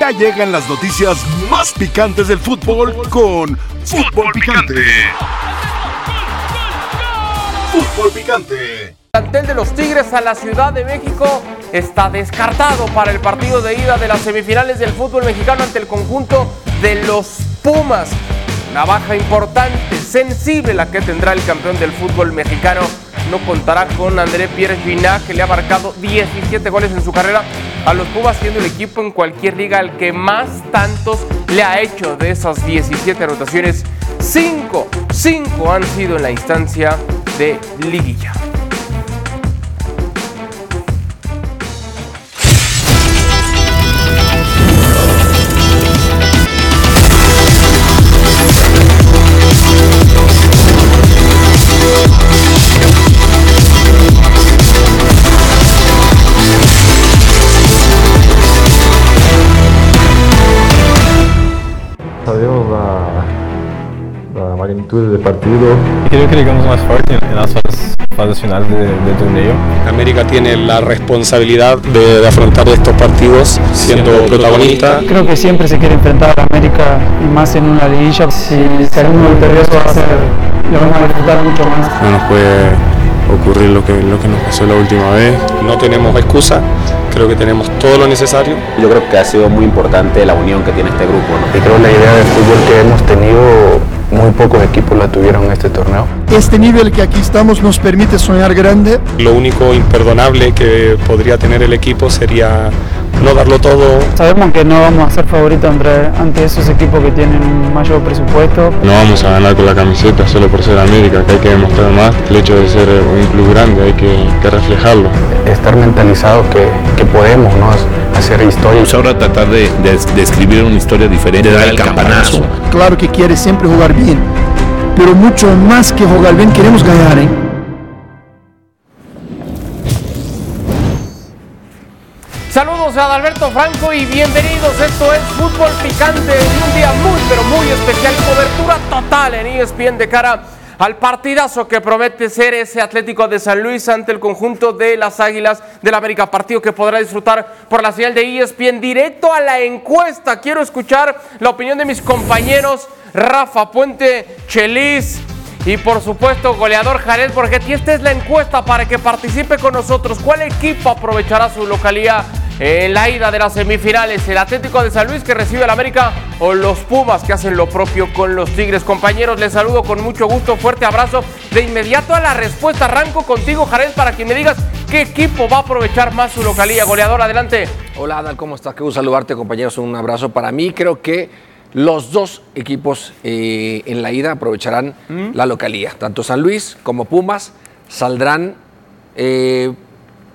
Ya llegan las noticias más picantes del fútbol con Fútbol Picante. Fútbol Picante. El plantel de los Tigres a la Ciudad de México está descartado para el partido de ida de las semifinales del fútbol mexicano ante el conjunto de los Pumas. Una baja importante, sensible la que tendrá el campeón del fútbol mexicano. No contará con André Pierre Ginac, que le ha marcado 17 goles en su carrera a los Pumas, siendo el equipo en cualquier liga al que más tantos le ha hecho de esas 17 anotaciones. 5, 5 han sido en la instancia de liguilla. Magnitud del partido. Creo que llegamos más fuerte en las fases, fases finales de- del torneo. América tiene la responsabilidad de, de afrontar estos partidos siendo protagonista. Creo que siempre se quiere enfrentar a América y más en una liguilla. Si salimos victoriosos va a ser, lo vamos a disfrutar mucho más. No nos puede ocurrir lo que, lo que nos pasó la última vez. No tenemos excusa, creo que tenemos todo lo necesario. Yo creo que ha sido muy importante la unión que tiene este grupo. ¿no? Y creo la idea de fútbol que hemos tenido, muy pocos equipos la tuvieron en este torneo. Este nivel que aquí estamos nos permite soñar grande. Lo único imperdonable que podría tener el equipo sería no darlo todo. Sabemos que no vamos a ser favoritos entre, ante esos equipos que tienen un mayor presupuesto. No vamos a ganar con la camiseta solo por ser América, que hay que demostrar más. El hecho de ser un club grande hay que, que reflejarlo. Estar mentalizados que, que podemos ¿no? Hacer historia. Pues ahora tratar de, de- de escribir una historia diferente, de dar el campanazo. Claro que quiere siempre jugar bien, pero mucho más que jugar bien queremos ganar. ¿eh? Saludos a Adalberto Franco y bienvenidos. Esto es Fútbol Picante y un día muy, pero muy especial. Cobertura total en ESPN de cara al partidazo que promete ser ese Atlético de San Luis ante el conjunto de las Águilas del América. Partido que podrá disfrutar por la señal de ESPN. Directo a la encuesta. Quiero escuchar la opinión de mis compañeros Rafa Puente, Chelis. Y por supuesto, goleador Jared Borghetti, esta es la encuesta para que participe con nosotros. ¿Cuál equipo aprovechará su localía en la ida de las semifinales? ¿El Atlético de San Luis que recibe al América o los Pumas que hacen lo propio con los Tigres? Compañeros, les saludo con mucho gusto, fuerte abrazo. De inmediato a la respuesta, arranco contigo, Jared, para que me digas qué equipo va a aprovechar más su localía. Goleador, adelante. Hola Adal, ¿cómo estás? Qué gusto saludarte compañeros, un abrazo para mí. Creo que los dos equipos eh, en la ida aprovecharán la localía. Tanto San Luis como Pumas saldrán, eh,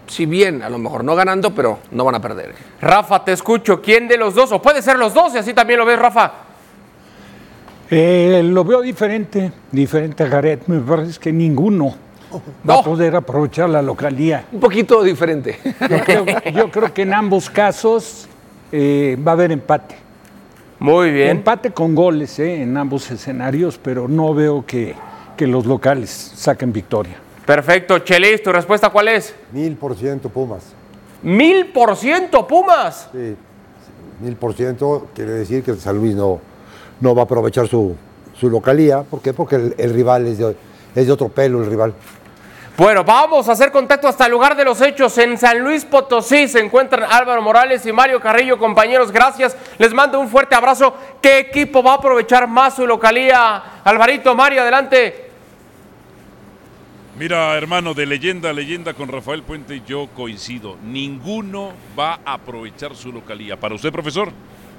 si bien a lo mejor no ganando, pero no van a perder. Rafa, te escucho. ¿Quién de los dos? O puede ser los dos, y así también lo ves, Rafa. Eh, lo veo diferente, diferente a Gareth. Me parece que ninguno va a poder aprovechar la localía. Un poquito diferente. Yo creo, yo creo que en ambos casos eh, va a haber empate. Muy bien. Empate con goles eh, en ambos escenarios, pero no veo que, que los locales saquen victoria. Perfecto. Chelis, ¿tu respuesta cuál es? Mil por ciento Pumas. Mil por ciento Pumas. Sí, mil por ciento quiere decir que San Luis no, no va a aprovechar su, su localía. ¿Por qué? Porque el, el rival es de, es de otro pelo, el rival. Bueno, vamos a hacer contacto hasta el lugar de los hechos. En San Luis Potosí se encuentran Álvaro Morales y Mario Carrillo, compañeros. Gracias. Les mando un fuerte abrazo. ¿Qué equipo va a aprovechar más su localía? Alvarito, Mario, adelante. Mira, hermano, de leyenda a leyenda con Rafael Puente yo coincido. Ninguno va a aprovechar su localía. ¿Para usted, profesor?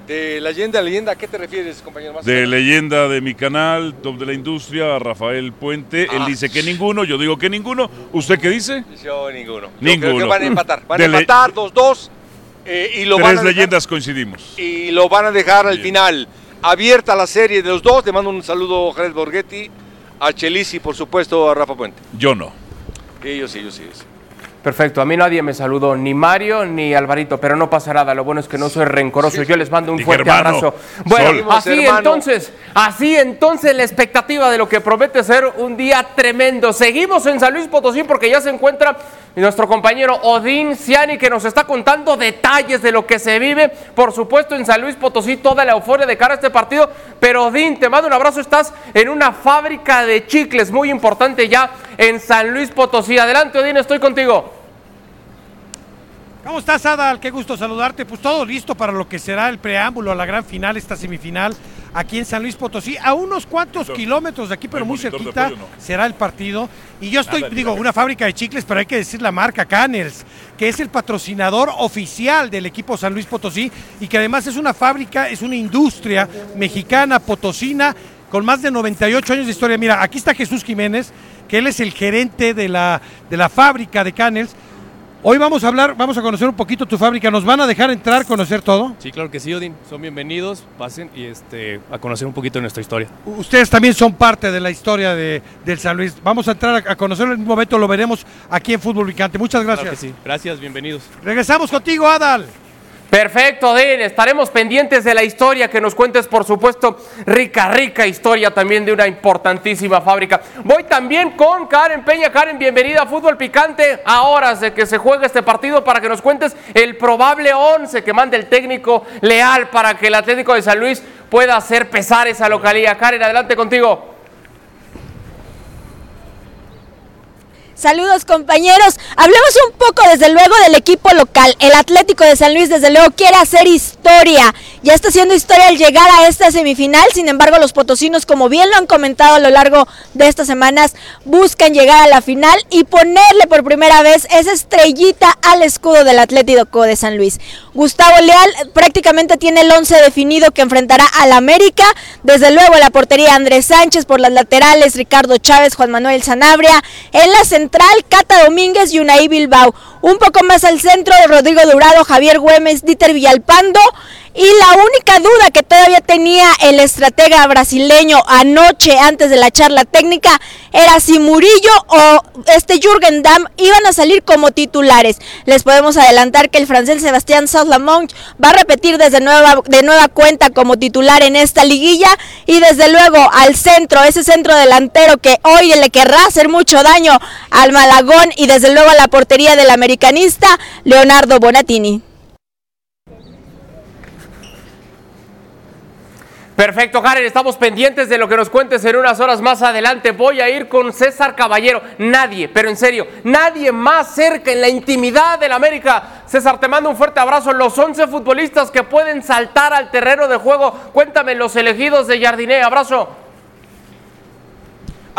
De leyenda a leyenda, ¿a qué te refieres, compañero? Más De leyenda de mi canal, Top de la Industria, Rafael Puente. Él Ah. dice que ninguno, yo digo que ninguno. ¿Usted qué dice? Yo ninguno. Yo Ninguno. creo que van a empatar. Van De a empatar 2-2 eh, y lo van Tres a dejar- leyendas coincidimos. y lo van a dejar al final. Abierta la serie de los dos. Te mando un saludo a Jared Borghetti, a Chelisi, por supuesto, a Rafa Puente. Yo no. Y yo sí, yo sí. yo sí. Perfecto, a mí nadie me saludó, ni Mario ni Alvarito, pero no pasa nada, lo bueno es que no soy rencoroso, yo les mando un fuerte hermano, abrazo. Bueno, Sol. así Hermano. entonces, así entonces la expectativa de lo que promete ser un día tremendo. Seguimos en San Luis Potosí porque ya se encuentra nuestro compañero Odín Ciani que nos está contando detalles de lo que se vive, por supuesto en San Luis Potosí, toda la euforia de cara a este partido, pero Odín, te mando un abrazo, estás en una fábrica de chicles muy importante ya en San Luis Potosí. Adelante Odín, estoy contigo. ¿Cómo estás, Adal? Qué gusto saludarte. Pues todo listo para lo que será el preámbulo a la gran final, esta semifinal aquí en San Luis Potosí, a unos cuantos kilómetros de aquí, pero muy cerquita será el partido. Y yo estoy, digo, una fábrica de chicles, pero hay que decir la marca Canels, que es el patrocinador oficial del equipo San Luis Potosí y que además es una fábrica, es una industria mexicana, potosina, con más de 98 años de historia. Mira, aquí está Jesús Jiménez, que él es el gerente de la, de la fábrica de Canels Hoy vamos a hablar, vamos a conocer un poquito tu fábrica. ¿Nos van a dejar entrar, conocer todo? Sí, claro que sí, Odin. Son bienvenidos, pasen y este, a conocer un poquito de nuestra historia. Ustedes también son parte de la historia de, del San Luis. Vamos a entrar a, conocerlo en un momento, lo veremos aquí en Fútbol Picante. Muchas gracias. Claro que sí, gracias, bienvenidos. Regresamos contigo, Adal. Perfecto, Den. Estaremos pendientes de la historia que nos cuentes, por supuesto, rica, rica historia también de una importantísima fábrica. Voy también con Karen Peña. Karen, bienvenida a Fútbol Picante. A horas de que se juegue este partido para que nos cuentes el probable 11 que mande el técnico leal para que el Atlético de San Luis pueda hacer pesar esa localidad. Karen, adelante contigo. Saludos compañeros. Hablemos un poco desde luego del equipo local. El Atlético de San Luis desde luego quiere hacer historia. Ya está haciendo historia al llegar a esta semifinal. Sin embargo, los potosinos, como bien lo han comentado a lo largo de estas semanas, buscan llegar a la final y ponerle por primera vez esa estrellita al escudo del Atlético de San Luis. Gustavo Leal prácticamente tiene el 11 definido que enfrentará al América. Desde luego la portería Andrés Sánchez por las laterales, Ricardo Chávez, Juan Manuel Sanabria. En la central, Cata Domínguez y Unai Bilbao. Un poco más al centro, Rodrigo Durado, Javier Güemes, Dieter Villalpando. Y la única duda que todavía tenía el estratega brasileño anoche antes de la charla técnica era si Murillo o este Jürgen Damm iban a salir como titulares. Les podemos adelantar que el francés Sebastián Sautlamont va a repetir desde nueva, de nueva cuenta como titular en esta liguilla y desde luego al centro, ese centro delantero que hoy le querrá hacer mucho daño al Malagón y desde luego a la portería del americanista Leonardo Bonatini. Perfecto, Karen, estamos pendientes de lo que nos cuentes en unas horas más adelante. Voy a ir con César Caballero. Nadie, pero en serio, nadie más cerca en la intimidad del América. César, te mando un fuerte abrazo. Los 11 futbolistas que pueden saltar al terreno de juego. Cuéntame los elegidos de Jardiné. Abrazo.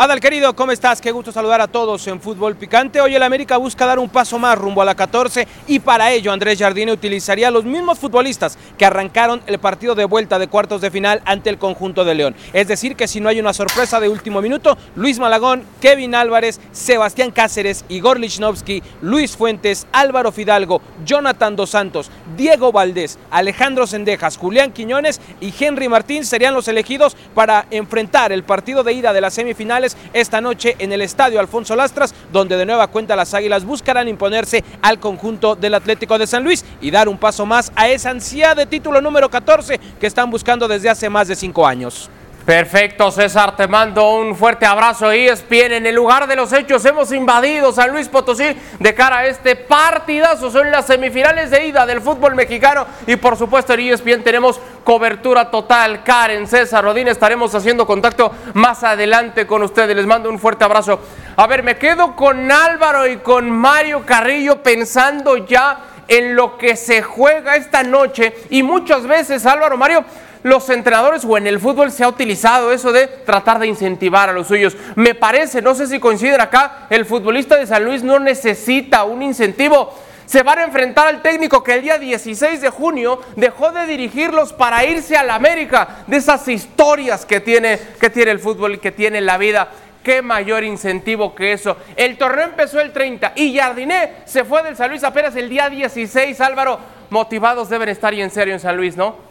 Adal querido, ¿cómo estás? Qué gusto saludar a todos en Fútbol Picante. Hoy el América busca dar un paso más rumbo a la 14 y para ello Andrés Jardine utilizaría los mismos futbolistas que arrancaron el partido de vuelta de cuartos de final ante el conjunto de León. Es decir, que si no hay una sorpresa de último minuto, Luis Malagón, Kevin Álvarez, Sebastián Cáceres, Igor Lichnowsky, Luis Fuentes, Álvaro Fidalgo, Jonathan Dos Santos, Diego Valdés, Alejandro Sendejas, Julián Quiñones y Henry Martín serían los elegidos para enfrentar el partido de ida de las semifinales esta noche en el Estadio Alfonso Lastras, donde de nueva cuenta las Águilas buscarán imponerse al conjunto del Atlético de San Luis y dar un paso más a esa ansia de título número 14 que están buscando desde hace más de cinco años. Perfecto, César, te mando un fuerte abrazo. ESPN, en el lugar de los hechos hemos invadido San Luis Potosí de cara a este partidazo. Son las semifinales de ida del fútbol mexicano y por supuesto en ESPN tenemos cobertura total. Karen, César, Rodín, estaremos haciendo contacto más adelante con ustedes. Les mando un fuerte abrazo. A ver, me quedo con Álvaro y con Mario Carrillo pensando ya en lo que se juega esta noche y muchas veces, Álvaro, Mario, los entrenadores o en el fútbol se ha utilizado eso de tratar de incentivar a los suyos. Me parece, no sé si coinciden acá, el futbolista de San Luis no necesita un incentivo. Se van a enfrentar al técnico que el día 16 de junio dejó de dirigirlos para irse a la América. De esas historias que tiene, que tiene el fútbol y que tiene la vida. Qué mayor incentivo que eso. El torneo empezó el 30 y Jardiné se fue del San Luis apenas el día 16. Álvaro, motivados deben estar y en serio en San Luis, ¿no?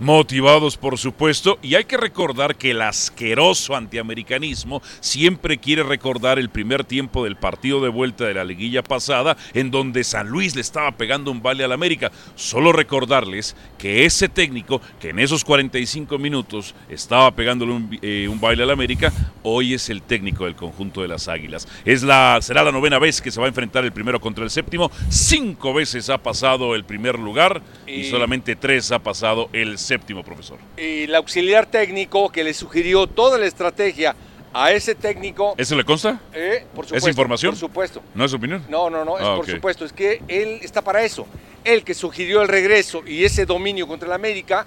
Motivados, por supuesto, y hay que recordar que el asqueroso antiamericanismo siempre quiere recordar el primer tiempo del partido de vuelta de la liguilla pasada, en donde San Luis le estaba pegando un baile al América. Solo recordarles que ese técnico, que en esos 45 minutos estaba pegándole un, eh, un baile al América, hoy es el técnico del conjunto de las Águilas. Es la, será la novena vez que se va a enfrentar el primero contra el séptimo. Cinco veces ha pasado el primer lugar y, Y- solamente tres ha pasado el séptimo, profesor. Y el auxiliar técnico que le sugirió toda la estrategia a ese técnico. ¿Eso le consta? Eh, por supuesto, ¿Es información? Por supuesto. ¿No es opinión? No, no, no, es Ah, por supuesto. Es que él está para eso. Él que sugirió el regreso y ese dominio contra el América,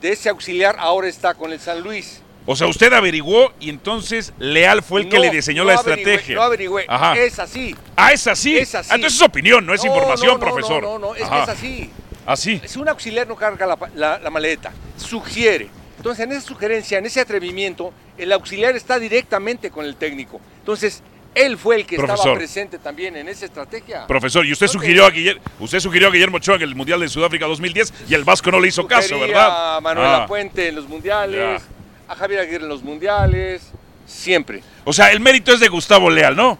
de ese auxiliar ahora está con el San Luis. O sea, usted averiguó y entonces Leal fue el que le diseñó no la estrategia. No averigüé, Ajá. es así. Ah, es así. Es así. Ah, entonces es opinión, no es No, información, no, no, profesor. No, no, no, es Ajá. que es así. Así. Si un auxiliar no carga la, pa- la- la maleta, sugiere. Entonces, en esa sugerencia, en ese atrevimiento, el auxiliar está directamente con el técnico. Entonces, él fue el que estaba presente también en esa estrategia. Profesor, y usted No sugirió a Guillermo, usted sugirió a Guillermo Ochoa en el Mundial de Sudáfrica 2010 y el Vasco no le hizo caso, ¿verdad? A Manuela Ah. Puente en los mundiales, a Javier Aguirre en los mundiales, siempre. O sea, el mérito es de Gustavo Leal, ¿no?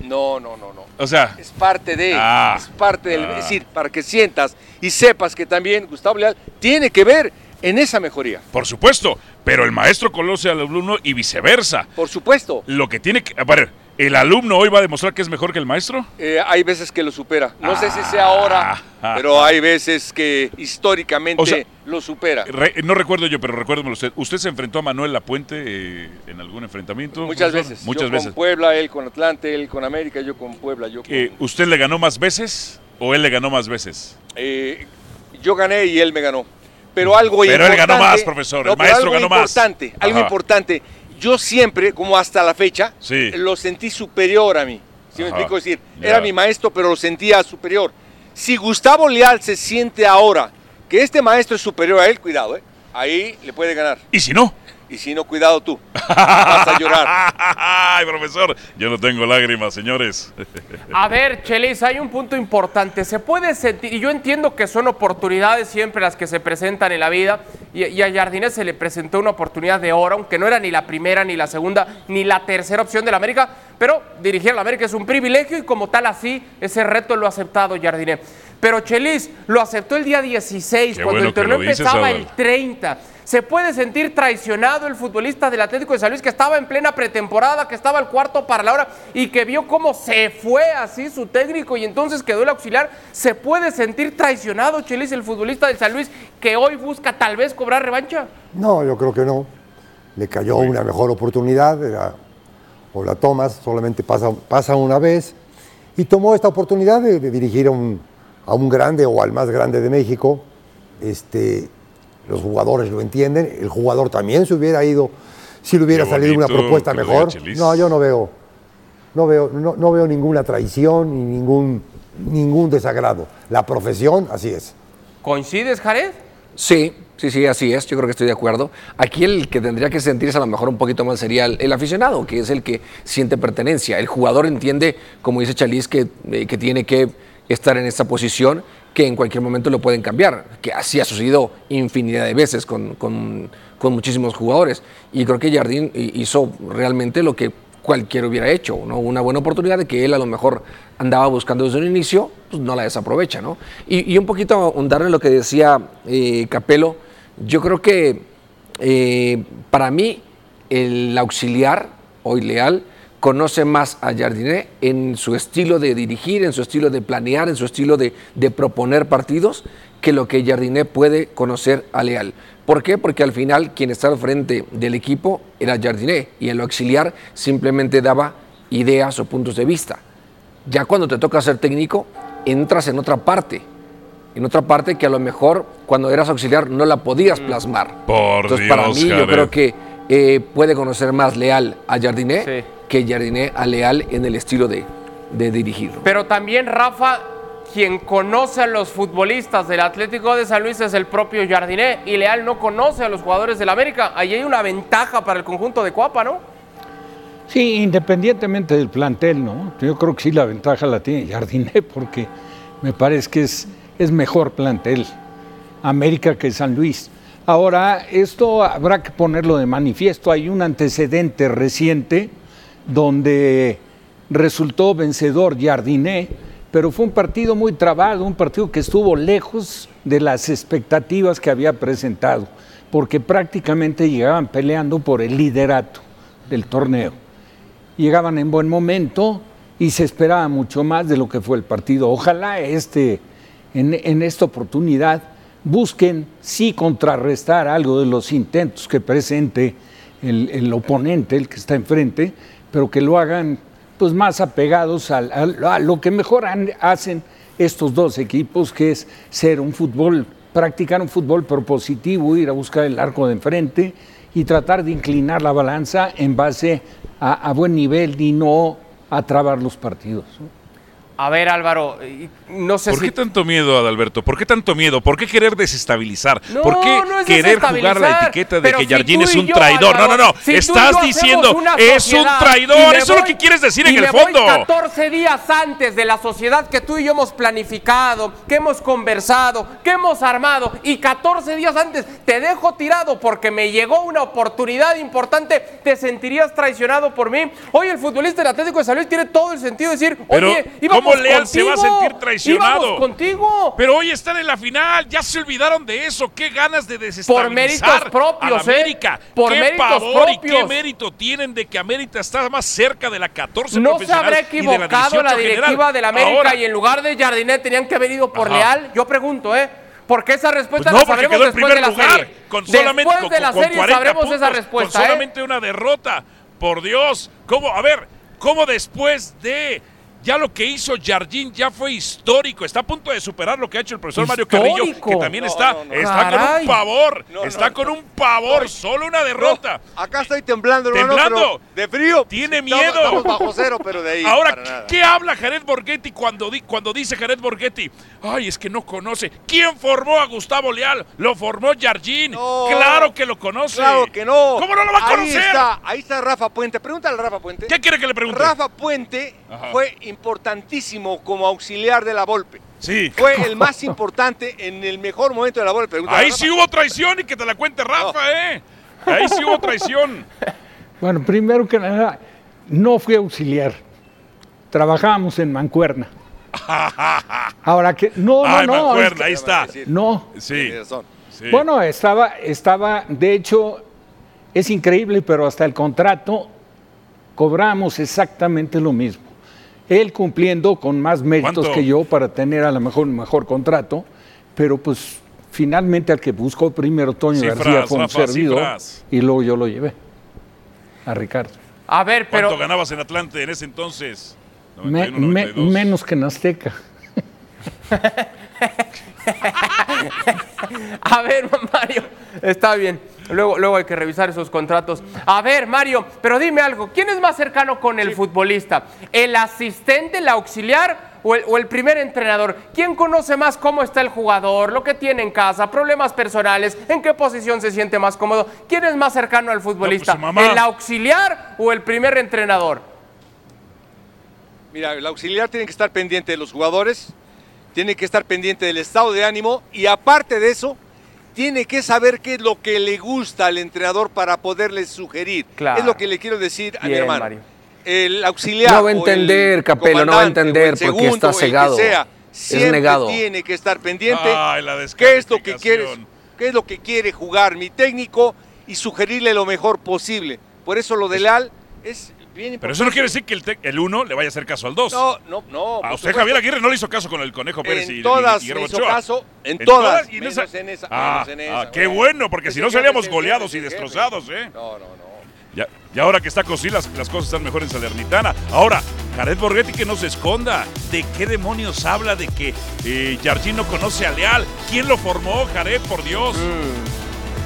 No, no, no, no. O sea, Es parte de, Ah. es parte del, Ah. es decir, para que sientas y sepas que también Gustavo Leal tiene que ver en esa mejoría. por supuesto, pero el maestro conoce al alumno y viceversa. Por supuesto. Lo que tiene que, a ver, ¿el alumno hoy va a demostrar que es mejor que el maestro? Eh, hay veces que lo supera. No sé si sea ahora, Ah. pero hay veces que históricamente O sea, lo supera. Re- no recuerdo yo, pero recuérdemelo usted. ¿Usted se enfrentó a Manuel Lapuente eh, en algún enfrentamiento? Muchas profesor? veces. Muchas yo veces. con Puebla, él con Atlante, él con América, yo con Puebla, yo con... Eh, ¿Usted le ganó más veces o él le ganó más veces? Eh, yo gané y él me ganó. Pero algo Pero él importante. ganó más, profesor, el No, pero maestro algo ganó más. importante, Algo importante. Yo siempre, como hasta la fecha, Sí. lo sentí superior a mí. ¿Sí me Ajá. explico? Es decir, era mi maestro, pero lo sentía superior. Si Gustavo Leal se siente ahora que este maestro es superior a él, cuidado, ¿eh? Ahí le puede ganar. ¿Y si no? Y si no, cuidado tú. Vas a llorar. Ay, profesor, yo no tengo lágrimas, señores. A ver, Chelis, hay un punto importante. Se puede sentir, y yo entiendo que son oportunidades siempre las que se presentan en la vida, y, y a Jardinés se le presentó una oportunidad de oro, aunque no era ni la primera, ni la segunda, ni la tercera opción de la América, pero dirigir a la América es un privilegio y como tal así, ese reto lo ha aceptado Jardinés. Pero Chelis lo aceptó el día 16, Qué cuando bueno el torneo empezaba el Adal. 30. Se puede sentir traicionado el futbolista del Atlético de San Luis que estaba en plena pretemporada, que estaba al cuarto para la hora y que vio cómo se fue así su técnico y entonces quedó el auxiliar. Se puede sentir traicionado, Chelis, el futbolista del San Luis, que hoy busca tal vez cobrar revancha. No, yo creo que no. Le cayó una mejor oportunidad, era- o la tomas, solamente pasa, pasa una vez, y tomó esta oportunidad de, de dirigir a un, a un grande o al más grande de México. Este, los jugadores lo entienden, el jugador también se hubiera ido si le hubiera Qué salido una propuesta mejor. No, yo no veo, no veo, no, no veo ninguna traición ni ningún, ningún desagrado. La profesión, así es. ¿Coincides, Jared? Sí, sí, sí, así es. Yo creo que estoy de acuerdo. Aquí el que tendría que sentirse a lo mejor un poquito más sería el, el aficionado, que es el que siente pertenencia. El jugador entiende, como dice Chalis, que, eh, que tiene que estar en esta posición, que en cualquier momento lo pueden cambiar, que así ha sucedido infinidad de veces con, con- con muchísimos jugadores. Y creo que Jardín hi- hizo realmente lo que cualquiera hubiera hecho, ¿no? Una buena oportunidad de que él a lo mejor andaba buscando desde un inicio, pues no la desaprovecha, ¿no? Y, y un poquito ahondar en lo que decía eh, Capelo, yo creo que eh, para mí el auxiliar, hoy leal, conoce más a Jardiné en su estilo de dirigir, en su estilo de planear, en su estilo de, de proponer partidos, que lo que Jardiné puede conocer a Leal. ¿Por qué? Porque al final quien está al frente del equipo era Jardiné y en lo auxiliar simplemente daba ideas o puntos de vista. Ya cuando te toca ser técnico, entras en otra parte, en otra parte que a lo mejor cuando eras auxiliar no la podías plasmar. Por Entonces, para mí, yo creo que eh, puede conocer más Leal a Jardiné que Jardiné a Leal en el estilo de, de dirigir. Pero también, Rafa, quien conoce a los futbolistas del Atlético de San Luis es el propio Jardiné y Leal no conoce a los jugadores del América. Ahí hay una ventaja para el conjunto de Cuapa, ¿no? Sí, independientemente del plantel, ¿no? Yo creo que sí la ventaja la tiene Jardiné porque me parece que es, es mejor plantel América que San Luis. Ahora, esto habrá que ponerlo de manifiesto. Hay un antecedente reciente donde resultó vencedor Jardiné, pero fue un partido muy trabado, un partido que estuvo lejos de las expectativas que había presentado, porque prácticamente llegaban peleando por el liderato del torneo. Llegaban en buen momento y se esperaba mucho más de lo que fue el partido. Ojalá este, en, en esta oportunidad busquen sí contrarrestar algo de los intentos que presente el, el oponente, el que está enfrente, pero que lo hagan pues más apegados a, lo que mejor hacen estos dos equipos, que es ser un fútbol, practicar un fútbol propositivo, ir a buscar el arco de enfrente y tratar de inclinar la balanza en base a, buen nivel y no a los partidos. A ver, Álvaro, no sé ¿Por si qué tanto miedo, Adalberto? ¿Por qué tanto miedo? ¿Por qué querer desestabilizar? No, ¿Por qué no es querer jugar la etiqueta de que Jardín es un yo, traidor? Álvaro, no, no, no. si Estás diciendo, es un traidor. Eso es lo que quieres decir en el voy fondo. 14 días antes de la sociedad que tú y yo hemos planificado, que hemos conversado, que hemos armado, y 14 días antes te dejo tirado porque me llegó una oportunidad importante, ¿te sentirías traicionado por mí? Hoy el futbolista del Atlético de San Luis tiene todo el sentido de decir, Pero, oye, íbamos ¿cómo Leal se va a sentir traicionado? contigo. Pero hoy están en la final, ya se olvidaron de eso. Qué ganas de desestabilizar Por méritos propios, a la ¿eh? América. Por qué méritos pavor y qué mérito tienen de que América está más cerca de la 14 ¿No se habrá la equivocado la, 18 directiva de la América Ahora, y en lugar de Jardinet tenían que haber ido por Ajá. Leal? Yo pregunto, ¿eh? Porque esa respuesta Pues no, la sabremos después de primer la lugar, serie. con solamente después con, de la con serie 40 sabremos esa respuesta, con ¿eh? solamente una derrota. Por Dios, ¿cómo? A ver, ¿cómo después de ya lo que hizo Jardín ya fue histórico? Está a punto de superar lo que ha hecho el profesor Mario Carrillo, que también No, está, no, no. está con un pavor, está con un pavor, solo una derrota. Acá estoy temblando, Temblando. de frío. Tiene miedo. Estamos bajo cero, pero de ahí. Ahora. ¿qué habla Jared Borghetti cuando, di- cuando dice Jared Borghetti? Ay, es que no conoce. ¿Quién formó a Gustavo Leal? Lo formó Jardín. Claro que lo conoce. Claro que no. ¿Cómo no lo va a Ahí conocer? está, ahí está Rafa Puente. Pregúntale a Rafa Puente. ¿Qué quiere que le pregunte? Rafa Puente Ajá. fue importantísimo como auxiliar de la Volpe. Sí. Fue el más importante en el mejor momento de la Volpe. Ahí sí hubo traición y que te la cuente Rafa, ¿eh? Ahí sí hubo traición. Bueno, primero que nada, no fui auxiliar. Trabajábamos en Mancuerna. Ahora que no, no, Ay, no. mancuerna, es que- ahí está. No. Sí. Sí. Bueno, estaba, estaba, de hecho, es increíble, pero hasta el contrato cobramos exactamente lo mismo. Él cumpliendo con más méritos ¿Cuánto? que yo para tener a lo mejor un mejor contrato, pero pues finalmente al que buscó primero Toño Cifras, García fue un Rafa, servidor cifras. y luego yo lo llevé a Ricardo. A ver, ¿Cuánto pero ganabas en Atlante en ese entonces? Me- 91, me- 92. menos que en Azteca. A ver, Mario, está bien. Luego, luego hay que revisar esos contratos. A ver, Mario, pero dime algo. ¿Quién es más cercano con el futbolista? ¿El asistente, el auxiliar o el, o el primer entrenador? ¿Quién conoce más cómo está el jugador, lo que tiene en casa, problemas personales, en qué posición se siente más cómodo? ¿Quién es más cercano al futbolista? mamá. ¿El auxiliar o el primer entrenador? Mira, el auxiliar tiene que estar pendiente de los jugadores, tiene que estar pendiente del estado de ánimo y aparte de eso, tiene que saber qué es lo que le gusta al entrenador para poderle sugerir. Claro. Es lo que le quiero decir a mi hermano. Mario. El auxiliar. No va a entender, Capelo, no va a entender porque segundo, está o el que cegado. sea, Es siempre negado. tiene que estar pendiente. Ay, la ¿Qué es lo que quiere, descalificación. qué es lo que quiere jugar mi técnico y sugerirle lo mejor posible? Por eso lo de Leal es bien. Pero eso no quiere decir que el, te- el uno le vaya a hacer caso al dos. No, no, no. A usted. Javier Aguirre no le hizo caso con el Conejo Pérez y En y- todas y Guillermo hizo caso, en todas, y menos en esa, Ah, menos en esa, ah, qué bueno, porque si no el goleados y destrozados, ¿eh? No, no, no. Ya, y ahora que está Cosí, las, las cosas están mejor en Salernitana. Ahora, Jared Borghetti que no se esconda. ¿De qué demonios habla de que eh, Jardín no conoce a Leal? ¿Quién lo formó, Jared, por Dios?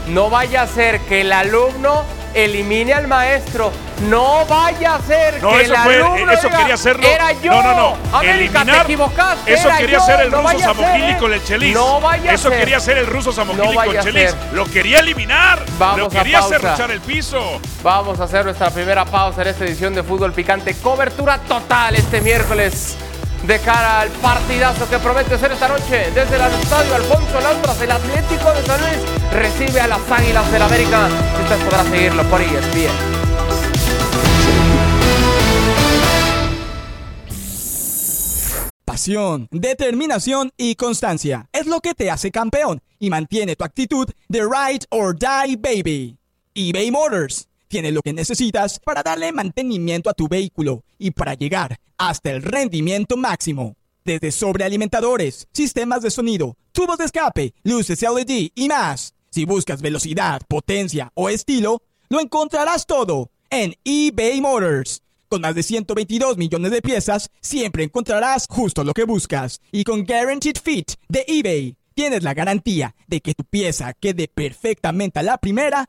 No vaya a ser que el alumno elimine al maestro. No vaya a ser No, que eso el alumno eso diga, quería hacerlo. Era yo. No, no, no. América, Eliminar. te equivocaste. Eso quería yo. hacer el No ruso a Samogili ¿eh? con el Chelis. No vaya a Eso ser. quería hacer el ruso Samogili con a Chelis. Lo quería eliminar. Vamos Lo a quería pausa. cerruchar el piso. Vamos a hacer nuestra primera pausa en esta edición de Fútbol Picante. Cobertura total este miércoles de cara al partidazo que promete ser esta noche desde el estadio Alfonso Lastras, el Atlético de San Luis recibe a las Águilas del América. Usted podrá seguirlo por ESPN. Pasión, determinación y constancia es lo que te hace campeón y mantiene tu actitud de ride or die baby. eBay Motors tiene lo que necesitas para darle mantenimiento a tu vehículo y para llegar hasta el rendimiento máximo. Desde sobrealimentadores, sistemas de sonido, tubos de escape, luces LED y más. Si buscas velocidad, potencia o estilo, lo encontrarás todo en eBay Motors. Con más de 122 millones de piezas, siempre encontrarás justo lo que buscas. Y con Guaranteed Fit de eBay, tienes la garantía de que tu pieza quede perfectamente a la primera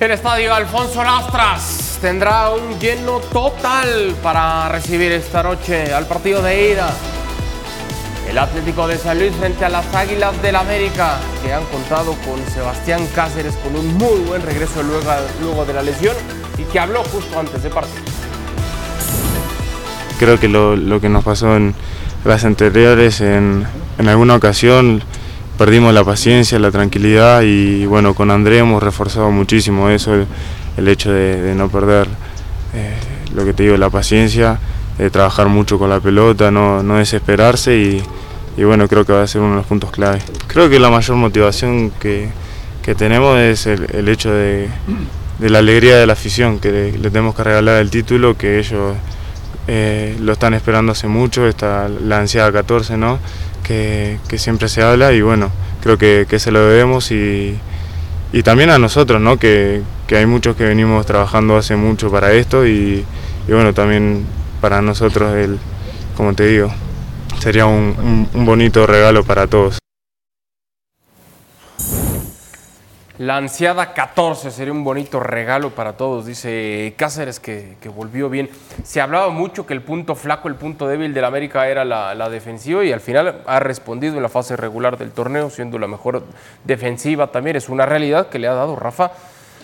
El estadio Alfonso Lastras tendrá un lleno total para recibir esta noche al partido de ida. El Atlético de San Luis frente a las Águilas del América, que han contado con Sebastián Cáceres con un muy buen regreso luego, luego de la lesión y que habló justo antes de partir. Creo que lo, lo que nos pasó en las anteriores, en, en alguna ocasión, perdimos la paciencia, la tranquilidad y bueno, con André hemos reforzado muchísimo eso, el, hecho de, no perder eh, lo que te digo, la paciencia, de trabajar mucho con la pelota, no, no desesperarse y, bueno, creo que va a ser uno de los puntos clave. Creo que la mayor motivación que, que tenemos es el, el hecho de, de, la alegría de la afición, que le, le, tenemos que regalar el título, que ellos eh, lo están esperando hace mucho, está la ansiada 14, ¿no? Que, que, siempre se habla y bueno, creo que, que se lo debemos y, y, también a nosotros, ¿no? Que, que, hay muchos que venimos trabajando hace mucho para esto y, y bueno, también para nosotros, el, como te digo, sería un, un, un bonito regalo para todos. La ansiada 14 sería un bonito regalo para todos, dice Cáceres que, que, volvió bien. Se hablaba mucho que el punto flaco, el punto débil del América era la, la, defensiva y al final ha respondido en la fase regular del torneo, siendo la mejor defensiva también. Es una realidad que le ha dado Rafa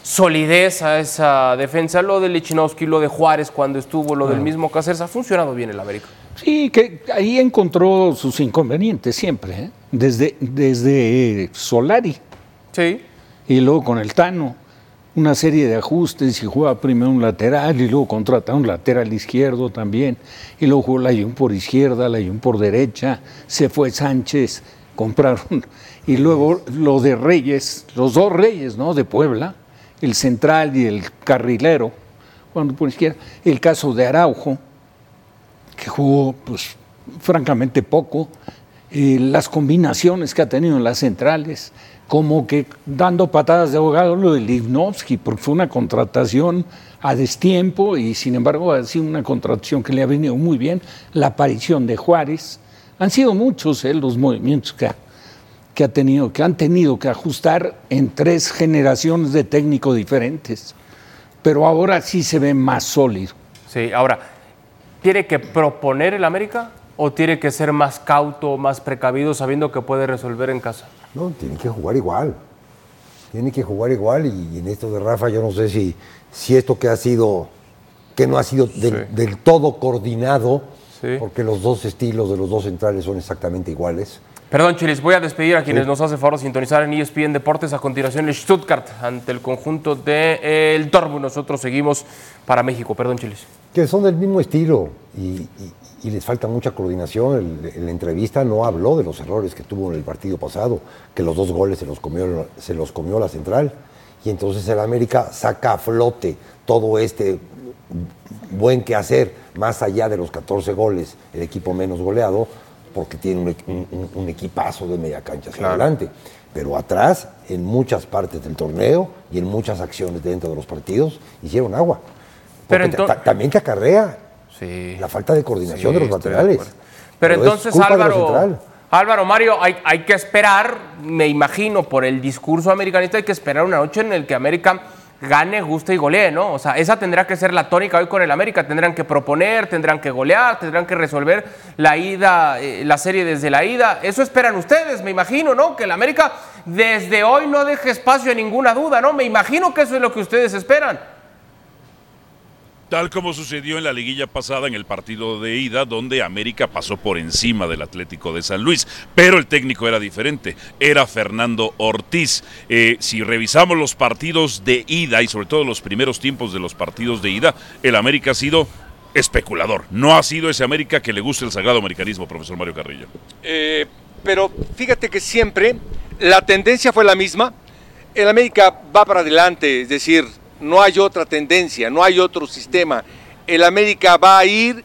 solidez a esa defensa. Lo de Lichinowski, lo de Juárez cuando estuvo, lo del mismo Cáceres, ha funcionado bien el América. Sí, que ahí encontró sus inconvenientes siempre, ¿eh? desde, desde Solari. Sí y luego con el Tano, una serie de ajustes y juega primero un lateral y luego contrata un lateral izquierdo también y luego jugó Layún por izquierda, Layún por derecha, se fue Sánchez, compraron y luego lo de Reyes, los dos Reyes, ¿no? De Puebla, el central y el carrilero, cuando por izquierda, el caso de Araujo, que jugó pues francamente poco, las combinaciones que ha tenido en las centrales, como que dando patadas de abogado lo de Livnovsky, porque fue una contratación a destiempo y sin embargo ha sido una contratación que le ha venido muy bien. La aparición de Juárez, han sido muchos eh, los movimientos que, ha, que, ha tenido, que han tenido que ajustar en tres generaciones de técnicos diferentes, pero ahora sí se ve más sólido. Sí, ahora, ¿tiene que proponer el América o tiene que ser más cauto, más precavido, sabiendo que puede resolver en casa? No, tiene que jugar igual. Tiene que jugar igual y, en esto de Rafa yo no sé si, si esto que ha sido, que no ha sido del, sí. del todo coordinado, sí. porque los dos estilos de los dos centrales son exactamente iguales. Perdón, Chiles, voy a despedir a quienes sí. nos hace favor de sintonizar en ESPN Deportes. A continuación, el Stuttgart ante el conjunto del de, eh, Dortmund. Nosotros seguimos para México. Perdón, Chiles. Que son del mismo estilo y, y, y les falta mucha coordinación. El, en la entrevista no habló de los errores que tuvo en el partido pasado, que los dos goles se los comió, se los comió la central. Y entonces el América saca a flote todo este buen quehacer, más allá de los 14 goles, el equipo menos goleado, porque tiene un, un, un equipazo de media cancha hacia claro. adelante. Pero atrás, en muchas partes del torneo y en muchas acciones dentro de los partidos, hicieron agua. Pero también te acarrea sí. la falta de coordinación sí, de los laterales. Pero, pero, entonces, Álvaro, Álvaro Mario, hay, hay que esperar, me imagino, por el discurso americanista, hay que esperar una noche en el que América gane, guste y golee, ¿no? O sea, esa tendrá que ser la tónica hoy con el América. Tendrán que proponer, tendrán que golear, tendrán que resolver la ida, eh, la serie desde la ida. Eso esperan ustedes, me imagino, ¿no? Que el América desde hoy no deje espacio a ninguna duda, ¿no? Me imagino que eso es lo que ustedes esperan. Tal como sucedió en la liguilla pasada en el partido de ida, donde América pasó por encima del Atlético de San Luis. Pero el técnico era diferente, era Fernando Ortiz. Eh, si revisamos los partidos de ida y sobre todo los primeros tiempos de los partidos de ida, el América ha sido especulador. No ha sido ese América que le gusta el sagrado americanismo, profesor Mario Carrillo. Eh, pero fíjate que siempre la tendencia fue la misma. El América va para adelante, es decir, no hay otra tendencia, no hay otro sistema. El América va a ir,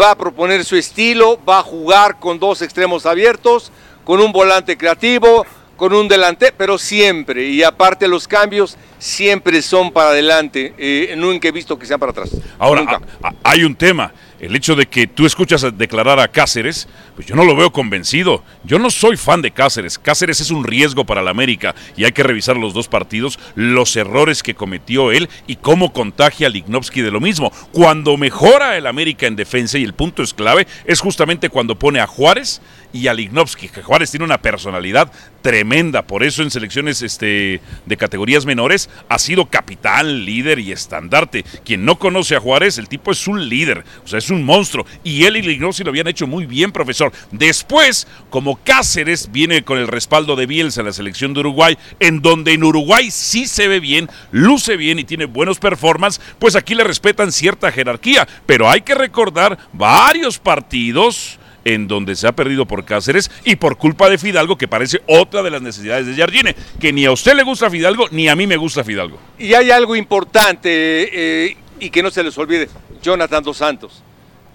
va a proponer su estilo, va a jugar con dos extremos abiertos, con un volante creativo, con un delante, pero siempre, y aparte los cambios siempre son para adelante, eh, nunca he visto que sean para atrás. Ahora, a, a, hay un tema, el hecho de que tú escuchas declarar a Cáceres, pues yo no lo veo convencido. Yo no soy fan de Cáceres. Cáceres es un riesgo para la América y hay que revisar los dos partidos, los errores que cometió él y cómo contagia a Lignovsky de lo mismo. Cuando mejora el América en defensa y el punto es clave, es justamente cuando pone a Juárez y a Lignovsky, que Juárez tiene una personalidad tremenda, por eso en selecciones este, de categorías menores ha sido capitán, líder y estandarte. Quien no conoce a Juárez, el tipo es un líder, o sea, es un monstruo. Y él y Lignovsky lo habían hecho muy bien, profesor. Después, como Cáceres viene con el respaldo de Bielsa en la selección de Uruguay, en donde en Uruguay sí se ve bien, luce bien y tiene buenos performances, pues aquí le respetan cierta jerarquía. Pero hay que recordar varios partidos en donde se ha perdido por Cáceres y por culpa de Fidalgo, que parece otra de las necesidades de Jardine, que ni a usted le gusta Fidalgo, ni a mí me gusta Fidalgo. Y hay algo importante eh, y que no se les olvide, Jonathan Dos Santos.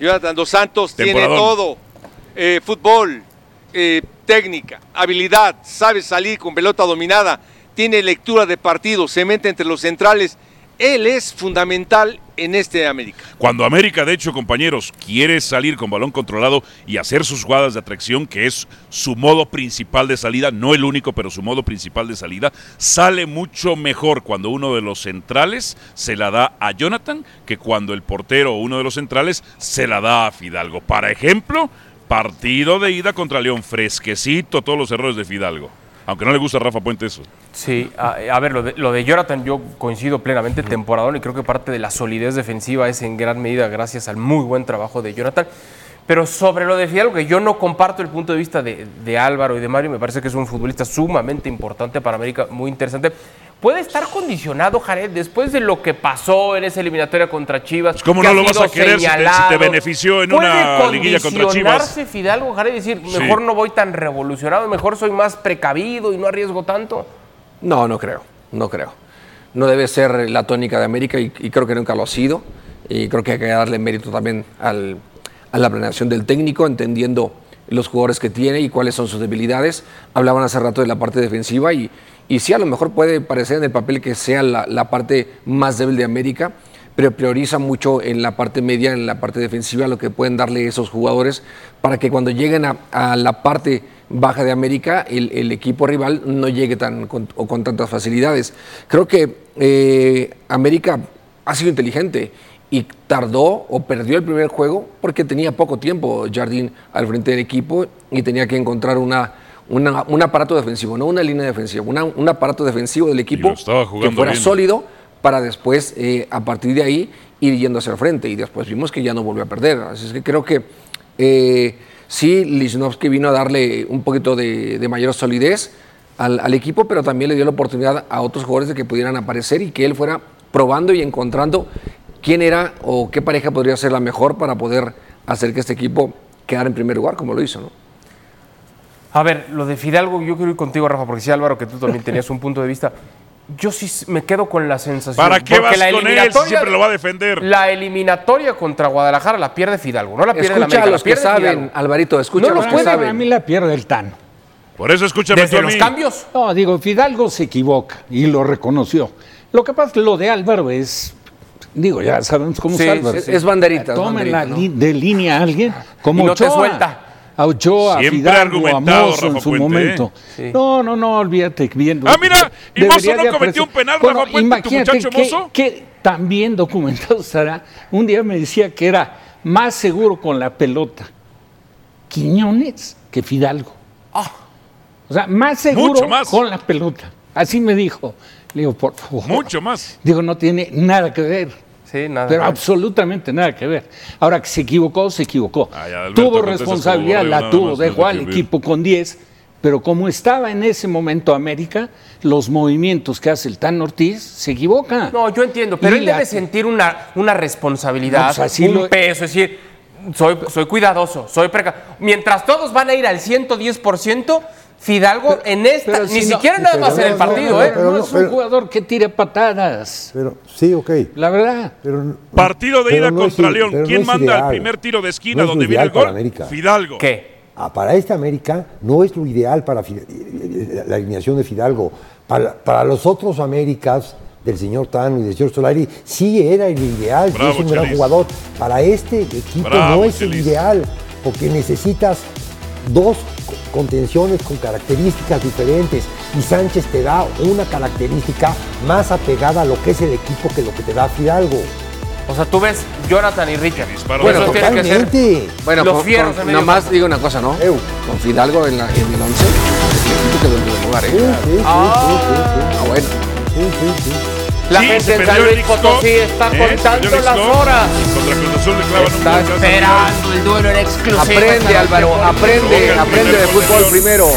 Jonathan Dos Santos tiene todo, eh, fútbol, eh, técnica, habilidad, sabe salir con pelota dominada, tiene lectura de partido, se mete entre los centrales. Él es fundamental en este América. Cuando América, de hecho, compañeros, quiere salir con balón controlado y hacer sus jugadas de atracción, que es su modo principal de salida, no el único, pero su modo principal de salida, sale mucho mejor cuando uno de los centrales se la da a Jonathan que cuando el portero o uno de los centrales se la da a Fidalgo. Para ejemplo, partido de ida contra León, fresquecito todos los errores de Fidalgo. Aunque no le gusta a Rafa Puente eso. Sí, a, ver, lo de, lo de, Jonathan yo coincido plenamente, temporadón, y creo que parte de la solidez defensiva es en gran medida gracias al muy buen trabajo de Jonathan. Pero sobre lo de Fidalgo, que yo no comparto el punto de vista de Álvaro y de Mario, me parece que es un futbolista sumamente importante para América, muy interesante. ¿Puede estar condicionado, Jared, después de lo que pasó en esa eliminatoria contra Chivas? Pues ¿Cómo no lo vas a querer si te, si te, benefició en una liguilla contra Chivas? ¿Puede Fidalgo, Jared, decir, mejor sí. no voy tan revolucionado, mejor soy más precavido y no arriesgo tanto? No, no creo, no creo. No debe ser la tónica de América y, y creo que nunca lo ha sido. Y creo que hay que darle mérito también al, a la planeación del técnico, entendiendo los jugadores que tiene y cuáles son sus debilidades. Hablaban hace rato de la parte defensiva y, y sí, a lo mejor puede parecer en el papel que sea la, parte más débil de América, pero prioriza mucho en la parte media, en la parte defensiva, lo que pueden darle esos jugadores para que cuando lleguen a, la parte baja de América, el, el, equipo rival no llegue tan con, o con tantas facilidades. Creo que eh, América ha sido inteligente y tardó o perdió el primer juego porque tenía poco tiempo Jardín al frente del equipo y tenía que encontrar una una, un aparato defensivo, no una línea defensiva, una, un aparato defensivo del equipo que fuera bien. sólido para después, eh, a partir de ahí, ir yendo hacia el frente. Y después vimos que ya no volvió a perder. Así es que creo que eh, sí, Lichnowsky vino a darle un poquito de, de mayor solidez al, al, equipo, pero también le dio la oportunidad a otros jugadores de que pudieran aparecer y que él fuera probando y encontrando quién era o qué pareja podría ser la mejor para poder hacer que este equipo quedara en primer lugar, como lo hizo. ¿no? A ver, lo de Fidalgo, yo quiero ir contigo, Rafa, porque sí, Álvaro, que tú también tenías un punto de vista. Yo sí me quedo con la sensación. ¿Para qué vas la con él? Siempre lo va a defender. La eliminatoria contra Guadalajara la pierde Fidalgo, no la pierde escucha la América, a los que saben, Fidalgo. Alvarito, escucha no a los lo que saben. A mí la pierde el Tano. Por eso escúchame Desde tú a los mí. cambios. No, digo, Fidalgo se equivoca y lo reconoció. Lo que pasa es que lo de Álvaro es Digo, ya sabemos cómo sí, es Álvaro. Es, es banderita. Tomen la, ¿no? de línea a alguien como y no Ochoa. te suelta. A Ochoa, a Siempre Fidalgo, a argumentado, Mozo en su Puente, momento. ¿eh? No, no, no, olvídate. Bien, Ah, mira, ¿y Mozo no cometió un penal, Bueno, Rafa Puente, tu imagínate muchacho qué- Mozo? qué tan bien documentado estará. Un día me decía que era más seguro con la pelota Quiñones que Fidalgo. O sea, más seguro más. con la pelota. Así me dijo. Le digo, por favor. Mucho más. Digo, no tiene nada que ver. Sí, nada. Pero absolutamente nada que ver. Ahora que se equivocó, se equivocó. Alberto, tuvo responsabilidad, la tuvo, dejó no al equipo con 10, pero como estaba en ese momento América, los movimientos que hace el Tan Ortiz se equivoca. No, yo entiendo, pero Y él la- debe sentir una, una responsabilidad, No, pues así un lo- peso, es decir, soy, soy cuidadoso, soy preca... Mientras todos van a ir al 110%, Fidalgo en esta, Pero ni si no- siquiera nada más en el partido, no, ¿eh? pero no es un jugador que tire patadas. Pero, sí, ok. La verdad. Pero, Partido de pero ida es contra León. ¿Quién manda el primer tiro de esquina No es lo donde viene el gol? América. Fidalgo. ¿Qué? Ah, para esta América no es lo ideal para la alineación de Fidalgo. Para, para los otros Américas del señor Tano y del señor Solari, sí era el ideal, sí es un gran jugador. Para este equipo Bravo, no es Chelis. el ideal, porque necesitas dos contenciones con características diferentes y Sánchez te da una característica más apegada a lo que es el equipo que lo que te da Fidalgo. O sea, tú ves Jonathan y Richard. Bueno, tienen que ser. Bueno, los con- fierros con- en nomás campo. digo una cosa, ¿no? Con Fidalgo en, la, en el 11, el equipo quedó en primer lugar, ¿eh? Ah, bueno. La Sí, gente en San Luis Potosí está ¿eh? contando las horas. Contra Cruz Azul le clavan un Está esperando el duelo en exclusiva. Aprende, Álvaro, aprende, aprende de fútbol primero.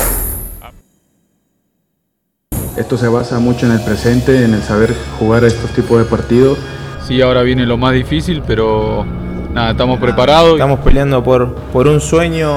Esto se basa mucho en el presente, en el saber jugar a estos tipos de partidos. Sí, ahora viene lo más difícil, pero nada, estamos preparados. Estamos peleando por, por un sueño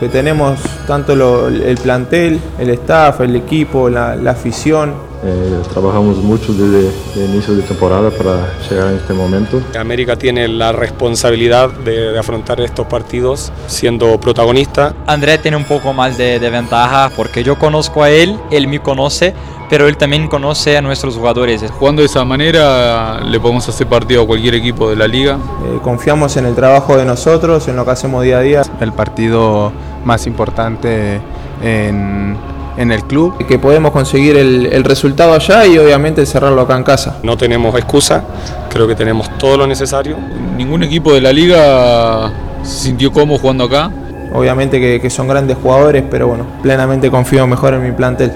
que tenemos tanto lo- el plantel, el staff, el equipo, la, la afición. Eh, trabajamos mucho desde el inicio de temporada para llegar a este momento. América tiene la responsabilidad de, de afrontar estos partidos siendo protagonista. André tiene un poco más de, de ventaja porque yo conozco a él, él me conoce, pero él también conoce a nuestros jugadores. Jugando de esa manera le podemos hacer partido a cualquier equipo de la liga. Eh, confiamos en el trabajo de nosotros, en lo que hacemos día a día. El partido más importante en, en el club. Que podemos conseguir el, el resultado allá y obviamente cerrarlo acá en casa. No tenemos excusa, creo que tenemos todo lo necesario. Ningún equipo de la liga se sintió cómodo jugando acá. Obviamente que, que son grandes jugadores, pero bueno, plenamente confío mejor en mi plantel.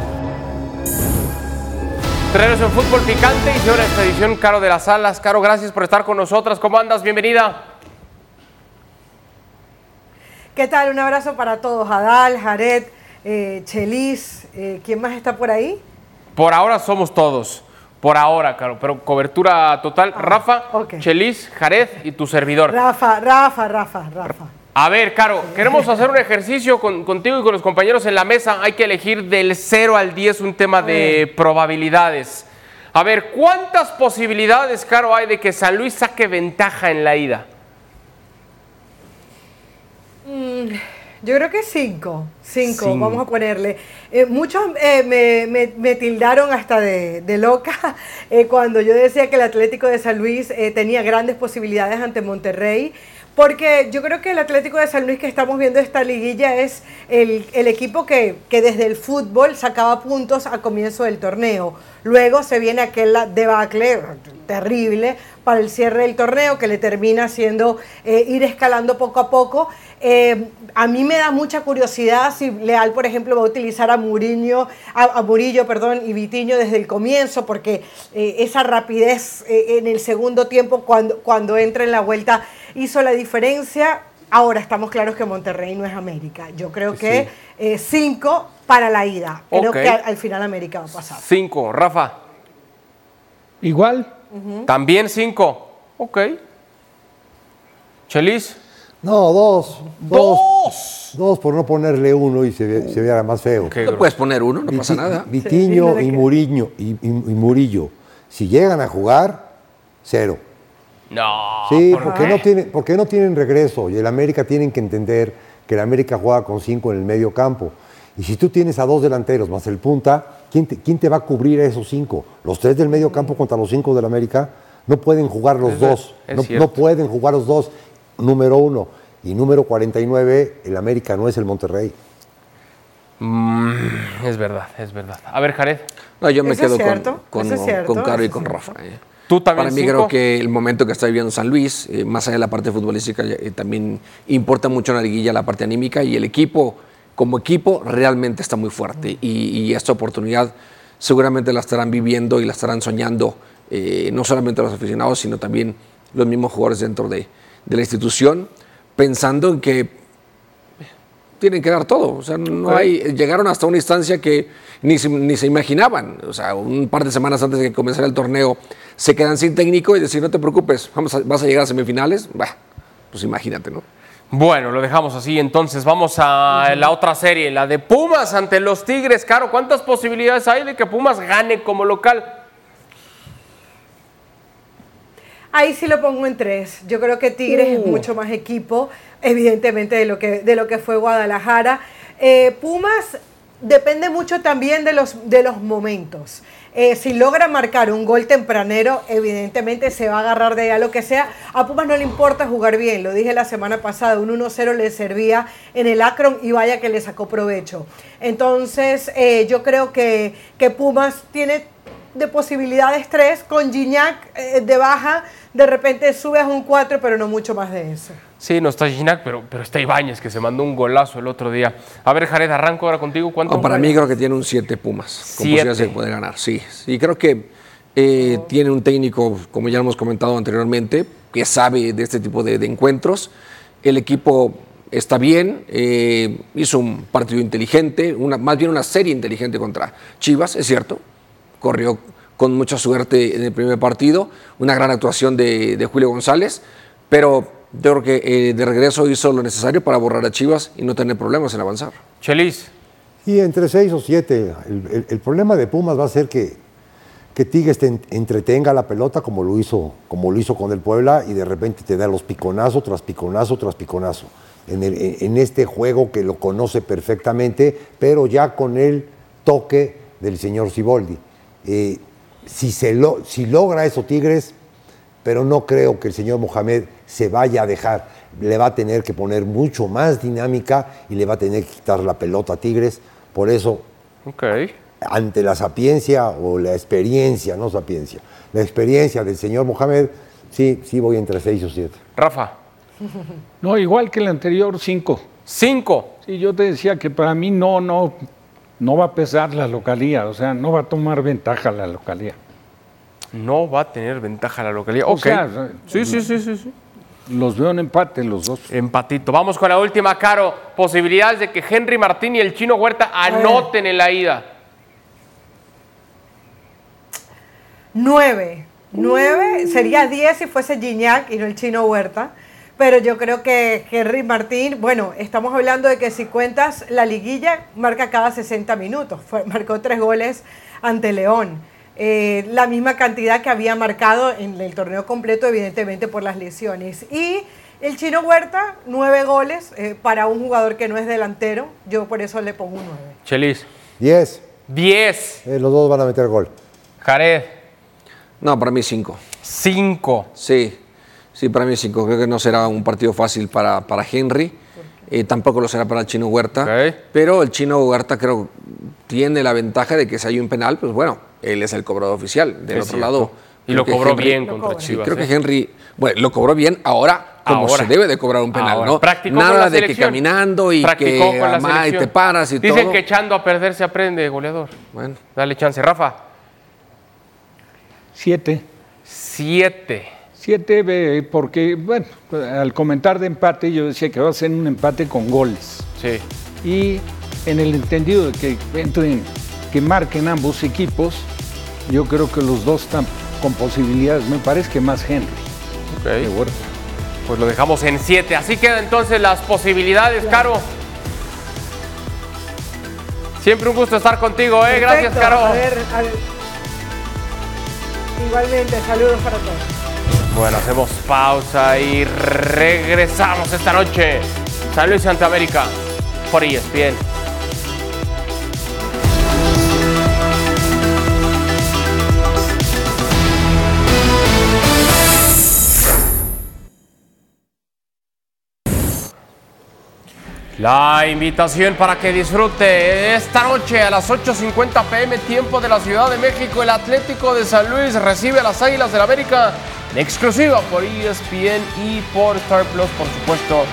Trenes en fútbol picante y señora expedición Caro de las Alas. Caro, gracias por estar con nosotras. ¿Cómo andas? Bienvenida. ¿Qué tal? Un abrazo para todos. Adal, Jared, eh, Chelis, eh, ¿quién más está por ahí? Por ahora somos todos. Por ahora, Caro. Pero cobertura total. Rafa, Chelis, Jared y tu servidor. Rafa, Rafa, Rafa, Rafa. A ver, Caro, queremos hacer un ejercicio con- contigo y con los compañeros en la mesa. Hay que elegir del 0 al 10 un tema de probabilidades. A ver, ¿cuántas posibilidades, Caro, hay de que San Luis saque ventaja en la ida? Mm, yo creo que cinco, cinco, Cinco. vamos a ponerle. Eh, muchos eh, me, me- me tildaron hasta de, de loca eh, cuando yo decía que el Atlético de San Luis eh, tenía grandes posibilidades ante Monterrey. Porque yo creo que el Atlético de San Luis que estamos viendo esta liguilla es el, el equipo que, que desde el fútbol sacaba puntos a comienzo del torneo. Luego se viene aquel debacle terrible para el cierre del torneo que le termina haciendo eh, ir escalando poco a poco. Eh, a mí me da mucha curiosidad si Leal, por ejemplo, va a utilizar a Mourinho, a, Murillo, perdón, y Vitiño desde el comienzo, porque eh, esa rapidez en el segundo tiempo, cuando, cuando entra en la vuelta, hizo la diferencia. Ahora estamos claros que Monterrey no es América. Yo creo que eh, cinco para la ida. Creo que al, al final América va a pasar. Cinco. Rafa, Igual. también cinco. Ok. Chelis. No, dos. Dos. Dos por no ponerle uno y se, ve- se viera más feo. No puedes poner uno, no pasa nada. Vitiño y Muriño y, y- y Murillo, si llegan a jugar, cero. No. Sí, ¿por porque qué? no, tienen, porque no tienen regreso y el América tienen que entender que el América juega con cinco en el medio campo. Y si tú tienes a dos delanteros más el punta, ¿quién te, quién te va a cubrir a esos cinco? Los tres del medio campo contra los cinco del América no pueden jugar los Es dos. es No, pueden jugar los dos, número uno. Y número 49, el América no es el Monterrey. Mm, es verdad, es verdad. A ver, Jared. No, yo me Eso es quedo con, cierto, con, eso es cierto, con Caro y con Rafa. eh. ¿Tú también Para mí cinco? creo que el momento que está viviendo San Luis, eh, más allá de la parte futbolística, eh, también importa mucho en la liguilla la parte anímica y el equipo, como equipo, realmente está muy fuerte. Y, y esta oportunidad seguramente la estarán viviendo y la estarán soñando, eh, no solamente los aficionados, sino también los mismos jugadores dentro de, de la institución, pensando en que tienen que dar todo. O sea, no hay, llegaron hasta una instancia que ni se, ni se imaginaban. O sea, un par de semanas antes de que comenzara el torneo, se quedan sin técnico y decir, no te preocupes, vamos a- vas a llegar a semifinales. Bah, pues imagínate, ¿no? Bueno, lo dejamos así. Entonces vamos a la otra serie, la de Pumas ante los Tigres. Caro, ¿cuántas posibilidades hay de que Pumas gane como local? Ahí sí lo pongo en tres. Yo creo que Tigres es Uh. mucho más equipo, evidentemente, de lo que, de lo que fue Guadalajara. Eh, Pumas depende mucho también de los, de los momentos. Eh, si logra marcar un gol tempranero, evidentemente se va a agarrar de ahí a lo que sea. A Pumas no le importa jugar bien, lo dije la semana pasada, un 1-0 le servía en el Akron y vaya que le sacó provecho. Entonces, eh, yo creo que, que Pumas tiene de posibilidades tres, con Gignac eh, de baja, de repente subes a un 4, pero no mucho más de eso. Sí, no está Ginac, pero, pero está Ibáñez, que se mandó un golazo el otro día. A ver, Jared, arranco ahora contigo. ¿Cuánto? No, para mí creo que tiene un 7 Pumas, con posibilidades de poder ganar, sí. Y creo que eh, tiene un técnico, como ya hemos comentado anteriormente, que sabe de este tipo de, de encuentros. El equipo está bien, eh, hizo un partido inteligente, una, más bien una serie inteligente contra Chivas, es cierto. Corrió con mucha suerte en el primer partido, una gran actuación de, de Julio González, pero yo creo que eh, de regreso hizo lo necesario para borrar a Chivas y no tener problemas en avanzar. Chelis. Y entre seis o siete. El, el- el problema de Pumas va a ser que, que Tigres te en- entretenga la pelota como lo, hizo, como lo hizo con el Puebla y de repente te da los piconazos tras piconazo tras piconazo. En, el- en- en este juego que lo conoce perfectamente, pero ya con el toque del señor Siboldi. Eh, si, se lo, si logra eso Tigres, pero no creo que el señor Mohamed se vaya a dejar. Le va a tener que poner mucho más dinámica y le va a tener que quitar la pelota a Tigres. Por eso, ante la sapiencia o la experiencia, no sapiencia, la experiencia del señor Mohamed, sí, sí voy entre seis o siete. Rafa. No, igual que el anterior, cinco. ¿Cinco? Sí, yo te decía que para mí no, no, no va a pesar la localía, o sea, no va a tomar ventaja la localía. No va a tener ventaja la localidad. O Ok. sea, sí, sí, sí, sí, sí. Los veo en empate los dos. Empatito. Vamos con la última, Caro. Posibilidades de que Henry Martín y el Chino Huerta anoten en la ida. Nueve. Nueve, sería diez si fuese Gignac y no el chino Huerta. Pero yo creo que Henry Martín, bueno, estamos hablando de que si cuentas la liguilla, marca cada 60 minutos. Fue- marcó tres goles ante León. Eh, la misma cantidad que había marcado en el torneo completo, evidentemente por las lesiones. Y el chino Huerta, nueve goles eh, para un jugador que no es delantero. Yo por eso le pongo un nueve. Chelis. Diez. Diez. Eh, los dos van a meter gol. Jared. No, para mí cinco. Cinco. Sí, sí, para mí cinco. Creo que no será un partido fácil para, para Henry. Eh, tampoco lo será para el Chino Huerta. Pero el Chino Huerta creo tiene la ventaja de que si hay un penal, pues bueno, él es el cobrador oficial. Del Es otro cierto. lado. Y lo cobró bien contra Sí, Chivas, creo ¿eh? que Henry, bueno, lo cobró bien ahora como Ahora. se debe de cobrar un penal, Ahora. ¿no? Practicó con Nada la de que caminando y Practicó que amá, y te paras y Dicen todo. que echando a perder se aprende, goleador. Bueno. Dale chance. Rafa. Siete. Siete. Siete, porque, bueno, al comentar de empate, yo decía que va a ser un empate con goles. Sí. Y en el entendido de que entren, que marquen ambos equipos, yo creo que los dos están con posibilidades. Me parece que más Henry. Ok. Pues lo dejamos en siete. Así quedan entonces las posibilidades, Caro. Siempre un gusto estar contigo, ¿eh? Gracias. Caro. A ver, a ver. Igualmente, saludos para todos. Bueno, hacemos pausa y regresamos esta noche. San Luis Santa América por ESPN. La invitación para que disfrute esta noche a las 8.50 pm tiempo de la Ciudad de México. El Atlético de San Luis recibe a las Águilas del América en exclusiva por ESPN y por Star Plus, por supuesto,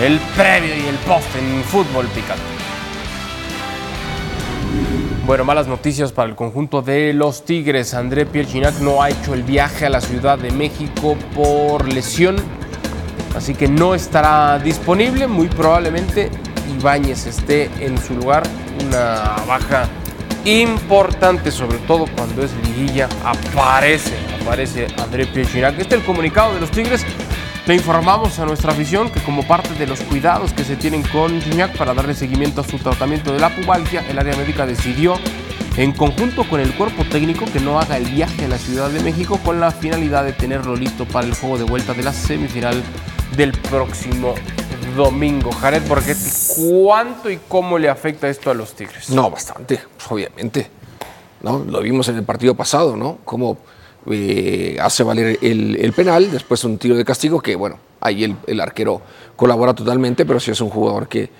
el previo y el post en fútbol picante. Bueno, malas noticias para el conjunto de los Tigres. André Pierre Ginac no ha hecho el viaje a la Ciudad de México por lesión así que no estará disponible. Muy probablemente Ibáñez esté en su lugar. Una baja importante, sobre todo cuando es liguilla. Aparece, aparece André Pierre Este es el comunicado de los Tigres. Le informamos a nuestra afición que como parte de los cuidados que se tienen con Gignac para darle seguimiento a su tratamiento de la pubalgia, el área médica decidió en conjunto con el cuerpo técnico que no haga el viaje a la Ciudad de México con la finalidad de tenerlo listo para el juego de vuelta de la semifinal del próximo domingo. Jared Borghetti, ¿cuánto y cómo le afecta esto a los Tigres? No, bastante, pues, obviamente. ¿no? Lo vimos en el partido pasado, ¿no? Cómo eh, hace valer el, penal, después un tiro de castigo que, bueno, ahí el, arquero colabora totalmente, pero si es un jugador que,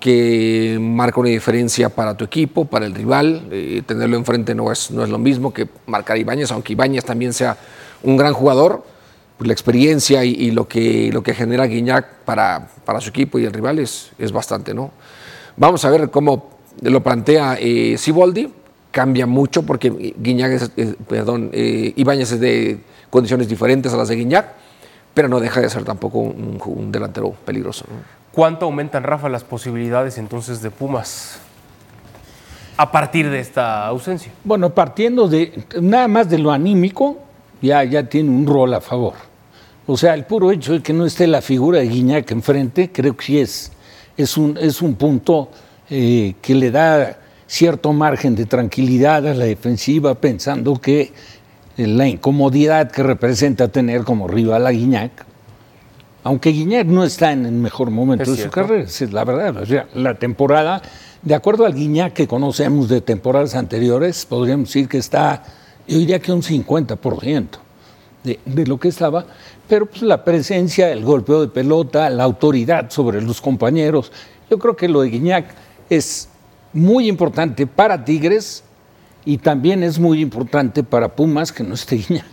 que marca una diferencia para tu equipo, para el rival. Eh, tenerlo enfrente no es, no es lo mismo que marcar Ibáñez, aunque Ibáñez también sea un gran jugador pues, la experiencia y, lo, que, lo que genera Guiñac para, para su equipo y el rival es, es bastante, ¿no? Vamos a ver cómo lo plantea eh, Siboldi. Cambia mucho porque Guiñac es, perdón, eh, Ibáñez es de condiciones diferentes a las de Guiñac, pero no deja de ser tampoco un, delantero peligroso. ¿Cuánto aumentan, Rafa, las posibilidades entonces de Pumas a partir de esta ausencia? Bueno, partiendo de nada más de lo anímico, ya, ya tiene un rol a favor. O sea, el puro hecho de que no esté la figura de Guiñac enfrente, creo que sí es, es, un, es un punto eh, que le da cierto margen de tranquilidad a la defensiva, pensando que la incomodidad que representa tener como rival a Guiñac, aunque Guiñac no está en el mejor momento de su carrera, es la verdad. O sea, la temporada, de acuerdo al Guiñac que conocemos de temporadas anteriores, podríamos decir que está yo diría que un 50% de, de lo que estaba, pero pues la presencia, el golpeo de pelota, la autoridad sobre los compañeros, yo creo que lo de Guiñac es muy importante para Tigres y también es muy importante para Pumas que no esté Guiñac.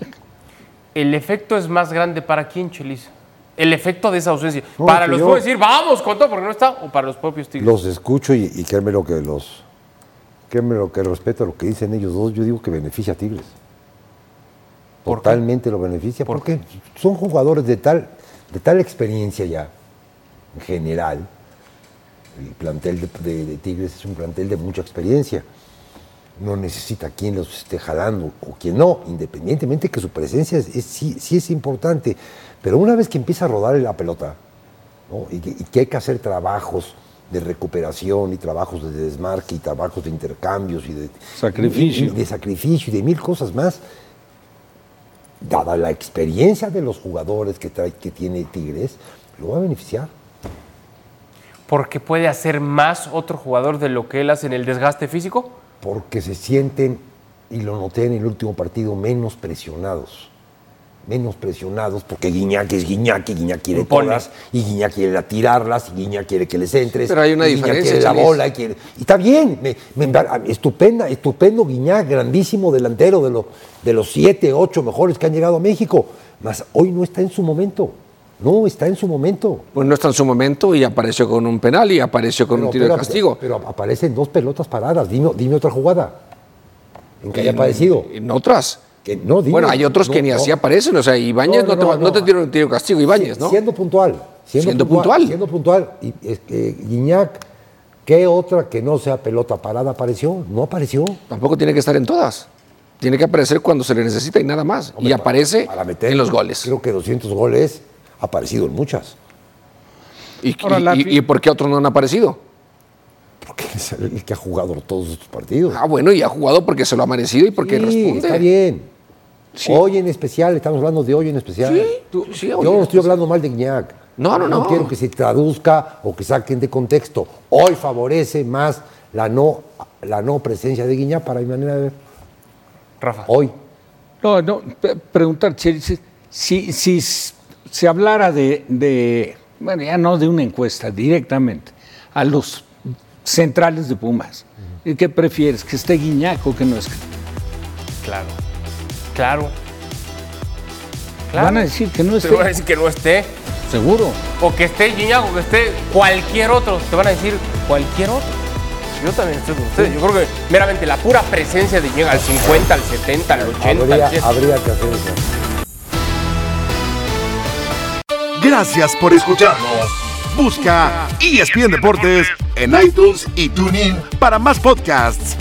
¿El efecto es más grande para quién, Chelis? El efecto de esa ausencia. para los puedo decir, vamos con todo porque no está, o para los propios Tigres. Los escucho y, y créeme lo que los que lo que respeto a lo que dicen ellos dos, yo digo que beneficia a Tigres. Totalmente lo beneficia, porque son jugadores de tal, de tal experiencia ya, en general. El plantel de, Tigres es un plantel de mucha experiencia. No necesita quien los esté jalando o quien no, independientemente que su presencia es, sí, es importante. Pero una vez que empieza a rodar la pelota y que hay que hacer trabajos, de recuperación y trabajos de desmarque y trabajos de intercambios y de sacrificio y, de sacrificio y de mil cosas más dada la experiencia de los jugadores que trae que tiene Tigres lo va a beneficiar. Porque puede hacer más otro jugador de lo que él hace en el desgaste físico. Porque se sienten y lo noté en el último partido menos presionados menos presionados, porque Guiñac es Guiñac y Guiñac quiere todas, y Guiñac quiere tirarlas, y Guiñac quiere que les entres. Pero hay una y diferencia. Quiere la bola y, quiere, y está bien, estupenda, estupendo Guiñac, grandísimo delantero de, de los siete, ocho mejores que han llegado a México. Mas hoy no está en su momento. No, está en su momento. Pues no está en su momento y apareció con un penal y apareció con un tiro de castigo. Pero, aparecen dos pelotas paradas. Dime, dime otra jugada en que haya aparecido. En otras no, bueno, hay otros que ni así aparecen, o sea, Ibáñez no, te, tiró un tiro castigo, Ibáñez, ¿no? Siendo puntual. Siendo, puntual, Siendo puntual. Y, es que Guiñac, ¿qué otra que no sea pelota parada apareció? No apareció. Tampoco tiene que estar en todas. Tiene que aparecer cuando se le necesita y nada más. y aparece en los goles. Creo que 200 goles ha aparecido en muchas. ¿Y, y por qué otros no han aparecido? Porque es el que ha jugado todos estos partidos. Ah, bueno, y ha jugado porque se lo ha merecido y porque responde. Está bien. Hoy en especial, estamos hablando de hoy en especial. Sí, Yo no estoy hablando mal de Guiñac. No, no, no. No quiero que se traduzca o que saquen de contexto. Hoy favorece más la no, la no presencia de Guiñac para mi manera de ver. Rafa. Hoy. No, no, preguntar, si, si se hablara de, de, bueno, ya no de una encuesta directamente, a los centrales de Pumas. ¿Y qué prefieres? ¿Que esté Guiñac o que no esté? Claro. Claro. Van a decir que no esté. Te van a decir que no esté. Seguro. O que esté Gignac o que esté cualquier otro. Te van a decir cualquier otro. Yo también estoy con ustedes. Yo creo que meramente la pura presencia de llega al 50, al 70, al 80, Habría, al 100. habría que hacer eso. Gracias por escucharnos. Busca ESPN Deportes en iTunes y TuneIn para más podcasts.